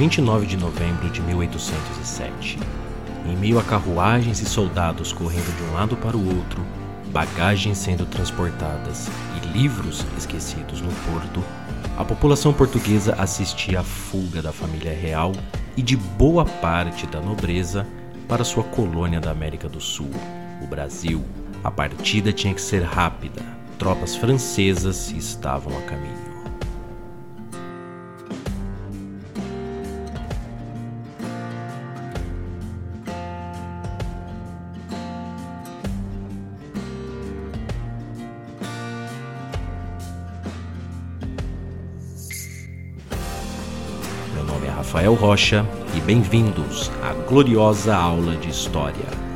dia 29 de novembro de 1807. Em meio a carruagens e soldados correndo de um lado para o outro, bagagens sendo transportadas e livros esquecidos no porto, a população portuguesa assistia à fuga da família real e de boa parte da nobreza para sua colônia da América do Sul, o Brasil. A partida tinha que ser rápida. Tropas francesas estavam a caminho. Rafael Rocha e bem-vindos à gloriosa aula de História.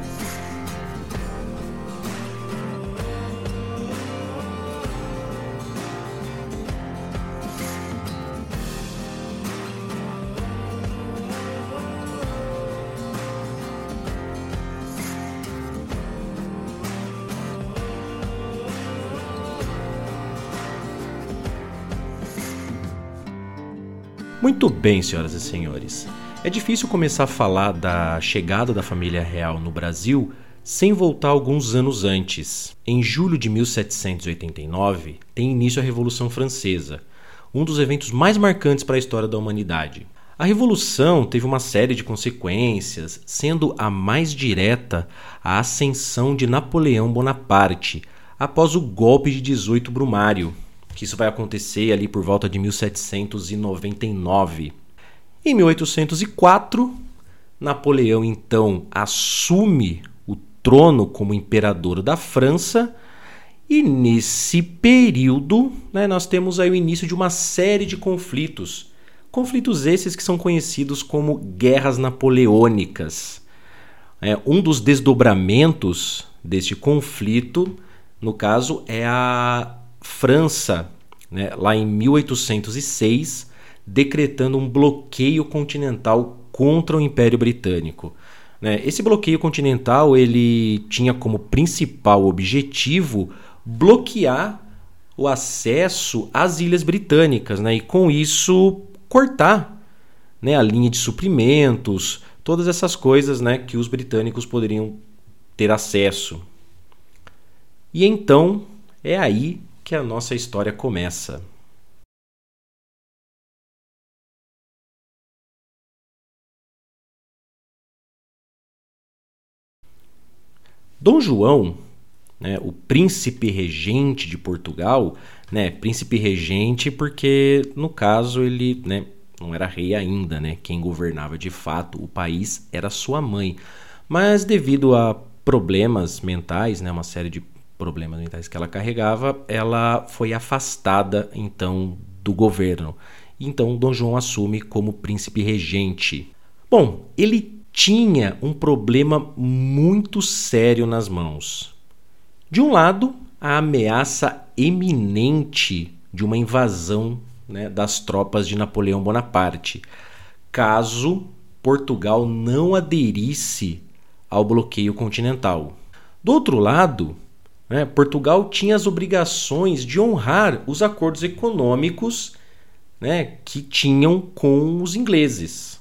Muito bem, senhoras e senhores. É difícil começar a falar da chegada da família real no Brasil sem voltar alguns anos antes. Em julho de 1789, tem início a Revolução Francesa, um dos eventos mais marcantes para a história da humanidade. A Revolução teve uma série de consequências, sendo a mais direta a ascensão de Napoleão Bonaparte após o golpe de 18 Brumário, que isso vai acontecer ali por volta de 1799. Em 1804, Napoleão então assume o trono como imperador da França. E nesse período, né, nós temos aí o início de uma série de conflitos. Conflitos esses que são conhecidos como guerras napoleônicas. É, um dos desdobramentos deste conflito, no caso, é a França, né, lá em 1806, decretando um bloqueio continental contra o Império Britânico. Né? Esse bloqueio continental ele tinha como principal objetivo bloquear o acesso às ilhas britânicas né? e, com isso, cortar né, a linha de suprimentos, todas essas coisas né, que os britânicos poderiam ter acesso. E então é aí que a nossa história começa. Dom João, né, o príncipe regente de Portugal, né, príncipe regente porque no caso ele, né, não era rei ainda, né, quem governava de fato o país era sua mãe, mas devido a problemas mentais, né, uma série de problemas mentais que ela carregava, ela foi afastada então do governo. Então Dom João assume como príncipe regente. Bom, ele tinha um problema muito sério nas mãos. De um lado, a ameaça eminente de uma invasão né, das tropas de Napoleão Bonaparte, caso Portugal não aderisse ao bloqueio continental. Do outro lado, né, Portugal tinha as obrigações de honrar os acordos econômicos né, que tinham com os ingleses.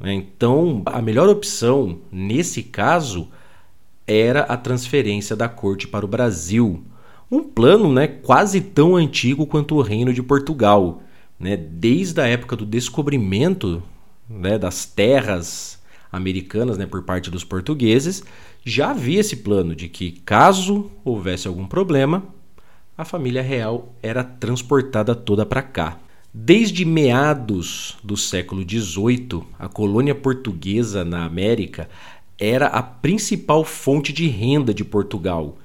Né? Então, a melhor opção nesse caso era a transferência da corte para o Brasil. Um plano né, quase tão antigo quanto o Reino de Portugal. Né? Desde a época do descobrimento né, das terras americanas né, por parte dos portugueses, já havia esse plano de que, caso houvesse algum problema, a família real era transportada toda para cá. Desde meados do século XVIII, a colônia portuguesa na América era a principal fonte de renda de Portugal.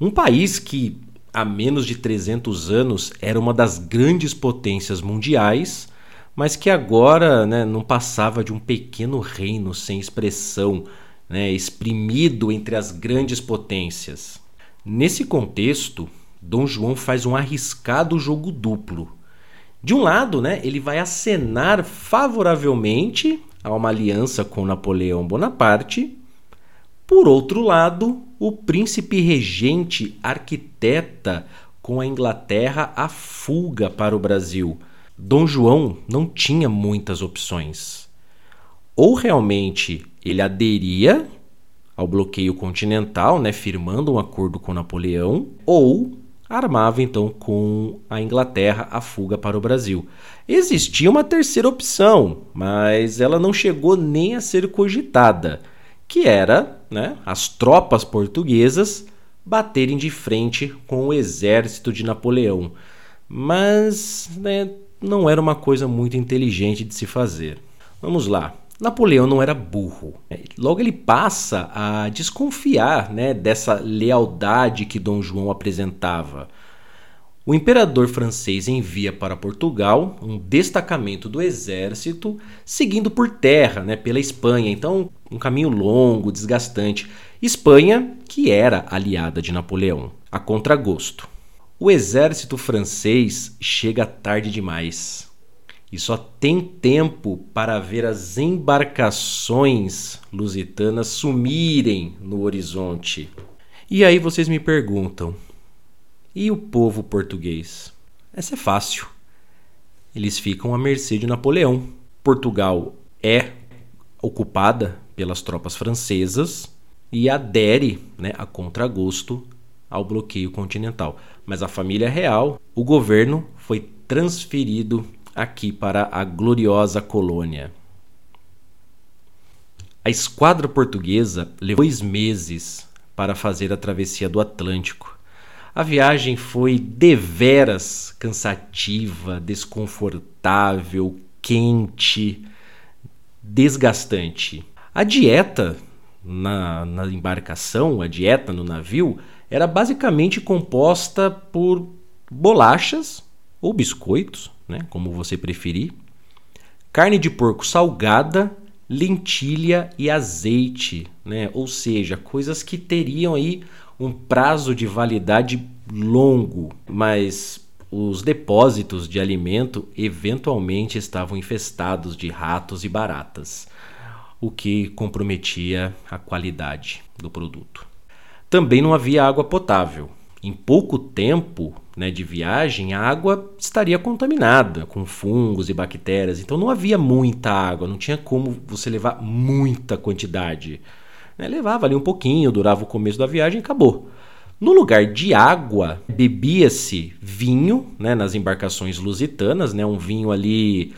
Um país que, há menos de 300 anos, era uma das grandes potências mundiais, mas que agora né, não passava de um pequeno reino sem expressão, né, exprimido entre as grandes potências. Nesse contexto, Dom João faz um arriscado jogo duplo de um lado, né, ele vai acenar favoravelmente a uma aliança com Napoleão Bonaparte. Por outro lado, o príncipe regente arquiteta com a Inglaterra a fuga para o Brasil. Dom João não tinha muitas opções. Ou realmente ele aderia ao bloqueio continental, né, firmando um acordo com Napoleão, ou armava então com a Inglaterra a fuga para o Brasil. Existia uma terceira opção, mas ela não chegou nem a ser cogitada, que era né, as tropas portuguesas baterem de frente com o exército de Napoleão. Mas né, não era uma coisa muito inteligente de se fazer. Vamos lá. Napoleão não era burro. Logo ele passa a desconfiar né, dessa lealdade que Dom João apresentava. O imperador francês envia para Portugal um destacamento do exército seguindo por terra, né, pela Espanha. Então, um caminho longo, desgastante. Espanha, que era aliada de Napoleão, a contragosto. O exército francês chega tarde demais e só tem tempo para ver as embarcações lusitanas sumirem no horizonte. E aí vocês me perguntam: e o povo português? Essa é fácil. Eles ficam à mercê de Napoleão. Portugal é ocupada pelas tropas francesas e adere né, a contragosto ao bloqueio continental. Mas a família real, o governo foi transferido aqui para a gloriosa colônia. A esquadra portuguesa levou dois meses para fazer a travessia do Atlântico. A viagem foi deveras cansativa, desconfortável, quente, desgastante. A dieta na, na embarcação, a dieta no navio, era basicamente composta por bolachas ou biscoitos, né, como você preferir, carne de porco salgada, lentilha e azeite, né? Ou seja, coisas que teriam aí um prazo de validade longo, mas os depósitos de alimento eventualmente estavam infestados de ratos e baratas, o que comprometia a qualidade do produto. Também não havia água potável. Em pouco tempo, né, de viagem, a água estaria contaminada com fungos e bactérias. Então não havia muita água, não tinha como você levar muita quantidade. Né? Levava ali um pouquinho, durava o começo da viagem e acabou. No lugar de água, bebia-se vinho né, nas embarcações lusitanas, né, um vinho ali,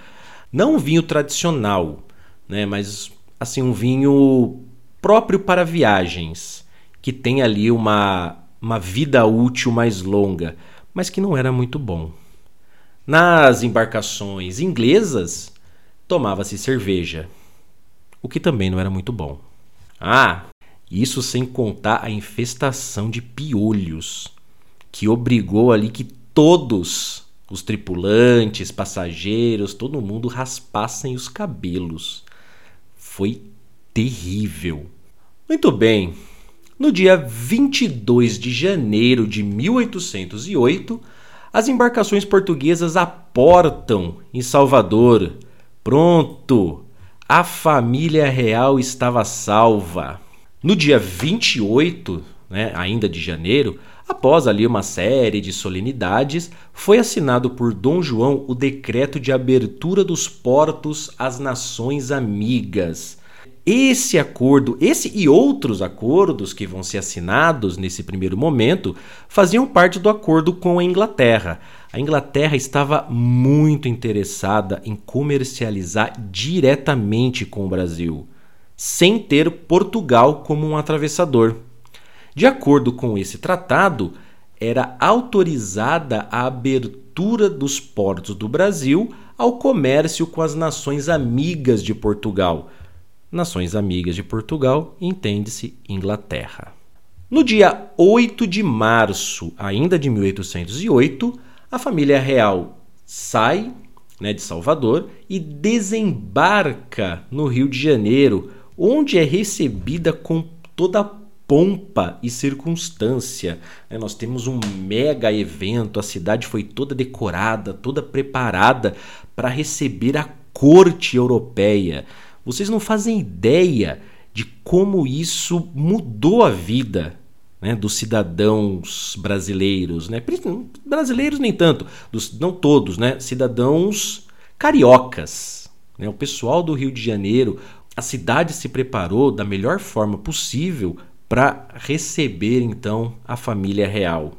não um vinho tradicional, né, mas assim um vinho próprio para viagens, que tem ali uma, uma vida útil mais longa mas que não era muito bom. Nas embarcações inglesas, tomava-se cerveja, o que também não era muito bom. Ah, isso sem contar a infestação de piolhos, que obrigou ali que todos os tripulantes, passageiros, todo mundo raspassem os cabelos. Foi terrível. Muito bem, no dia 22 de janeiro de 1808, as embarcações portuguesas aportam em Salvador. Pronto! A família real estava salva. No dia 28, né, ainda de janeiro, após ali uma série de solenidades, foi assinado por Dom João o decreto de abertura dos portos às nações amigas esse acordo, esse e outros acordos que vão ser assinados nesse primeiro momento, faziam parte do acordo com a Inglaterra. A Inglaterra estava muito interessada em comercializar diretamente com o Brasil, sem ter Portugal como um atravessador. De acordo com esse tratado, era autorizada a abertura dos portos do Brasil ao comércio com as nações amigas de Portugal nações amigas de Portugal, entende-se Inglaterra. No dia 8 de março, ainda de 1808, a família real sai né, de Salvador e desembarca no Rio de Janeiro, onde é recebida com toda pompa e circunstância. É, nós temos um mega evento, a cidade foi toda decorada, toda preparada para receber a corte europeia. Vocês não fazem ideia de como isso mudou a vida né, dos cidadãos brasileiros, né, brasileiros nem tanto, dos, não todos, né, cidadãos cariocas. Né, o pessoal do Rio de Janeiro, a cidade se preparou da melhor forma possível para receber então a família real.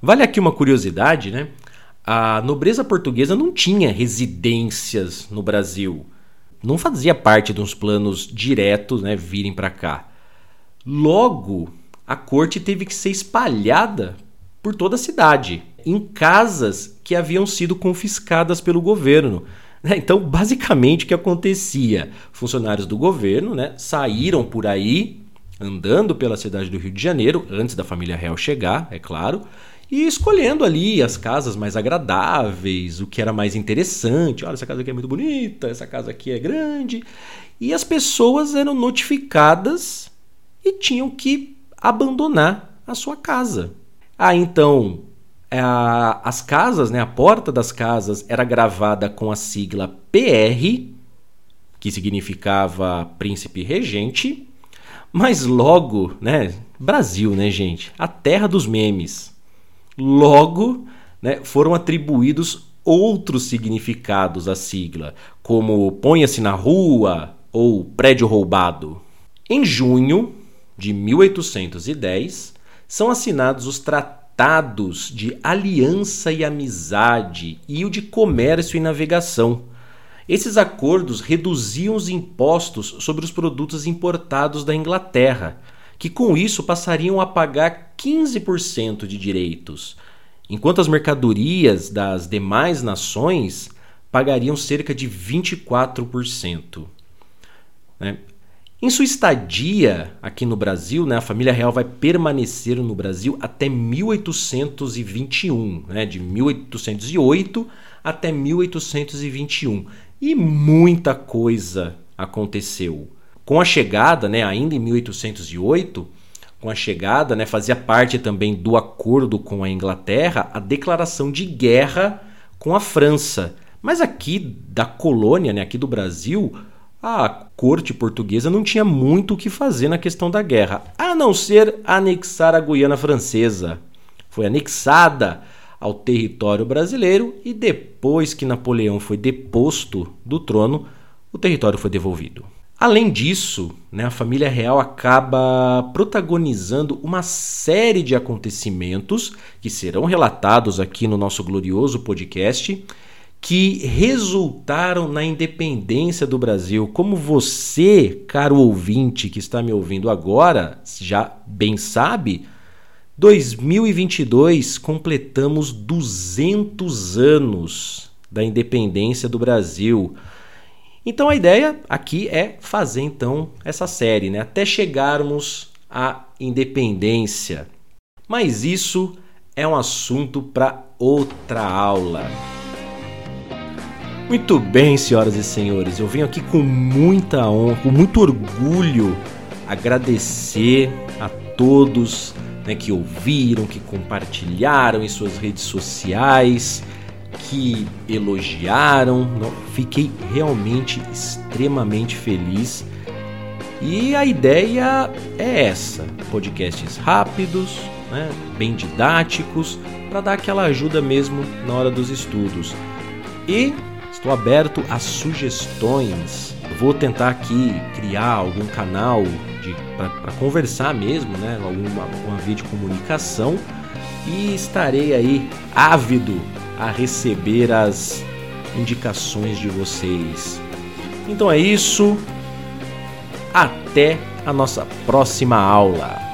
Vale aqui uma curiosidade, né? A nobreza portuguesa não tinha residências no Brasil. Não fazia parte dos planos diretos, né, virem para cá. Logo, a corte teve que ser espalhada por toda a cidade, em casas que haviam sido confiscadas pelo governo. Né? Então, basicamente, o que acontecia? Funcionários do governo né, saíram por aí, andando pela cidade do Rio de Janeiro, antes da família real chegar, é claro, e escolhendo ali as casas mais agradáveis, o que era mais interessante. Olha, essa casa aqui é muito bonita, essa casa aqui é grande. E as pessoas eram notificadas e tinham que abandonar a sua casa. Ah, então a, as casas, né, a porta das casas era gravada com a sigla PR, que significava príncipe regente, mas logo, né, Brasil, né, gente, a terra dos memes. Logo, né, foram atribuídos outros significados à sigla, como ponha-se na rua ou prédio roubado. Em junho de 1810, são assinados os tratados de aliança e amizade e o de comércio e navegação. Esses acordos reduziam os impostos sobre os produtos importados da Inglaterra, que com isso passariam a pagar 15% de direitos, enquanto as mercadorias das demais nações pagariam cerca de 24%. Né? Em sua estadia aqui no Brasil, né, a família real vai permanecer no Brasil até 1821, né, de 1808 até 1821. E muita coisa aconteceu. Com a chegada, né, ainda em 1808, com a chegada, né, fazia parte também do acordo com a Inglaterra a declaração de guerra com a França. Mas aqui da colônia, né, aqui do Brasil, a corte portuguesa não tinha muito o que fazer na questão da guerra, a não ser anexar a Guiana Francesa. Foi anexada ao território brasileiro e depois que Napoleão foi deposto do trono, o território foi devolvido. Além disso, né, a família real acaba protagonizando uma série de acontecimentos que serão relatados aqui no nosso glorioso podcast que resultaram na independência do Brasil. Como você, caro ouvinte que está me ouvindo agora, já bem sabe, 2022 completamos 200 anos da independência do Brasil. Então a ideia aqui é fazer então essa série, né, até chegarmos à independência. Mas isso é um assunto para outra aula. Muito bem, senhoras e senhores, eu venho aqui com muita honra, com muito orgulho, agradecer a todos né, que ouviram, que compartilharam em suas redes sociais, que elogiaram. Fiquei realmente extremamente feliz. E a ideia é essa: podcasts rápidos, né, bem didáticos, para dar aquela ajuda mesmo na hora dos estudos. E Estou aberto a sugestões. Vou tentar aqui criar algum canal para conversar mesmo, né? Alguma, alguma videocomunicação e estarei aí ávido a receber as indicações de vocês. Então é isso. Até a nossa próxima aula.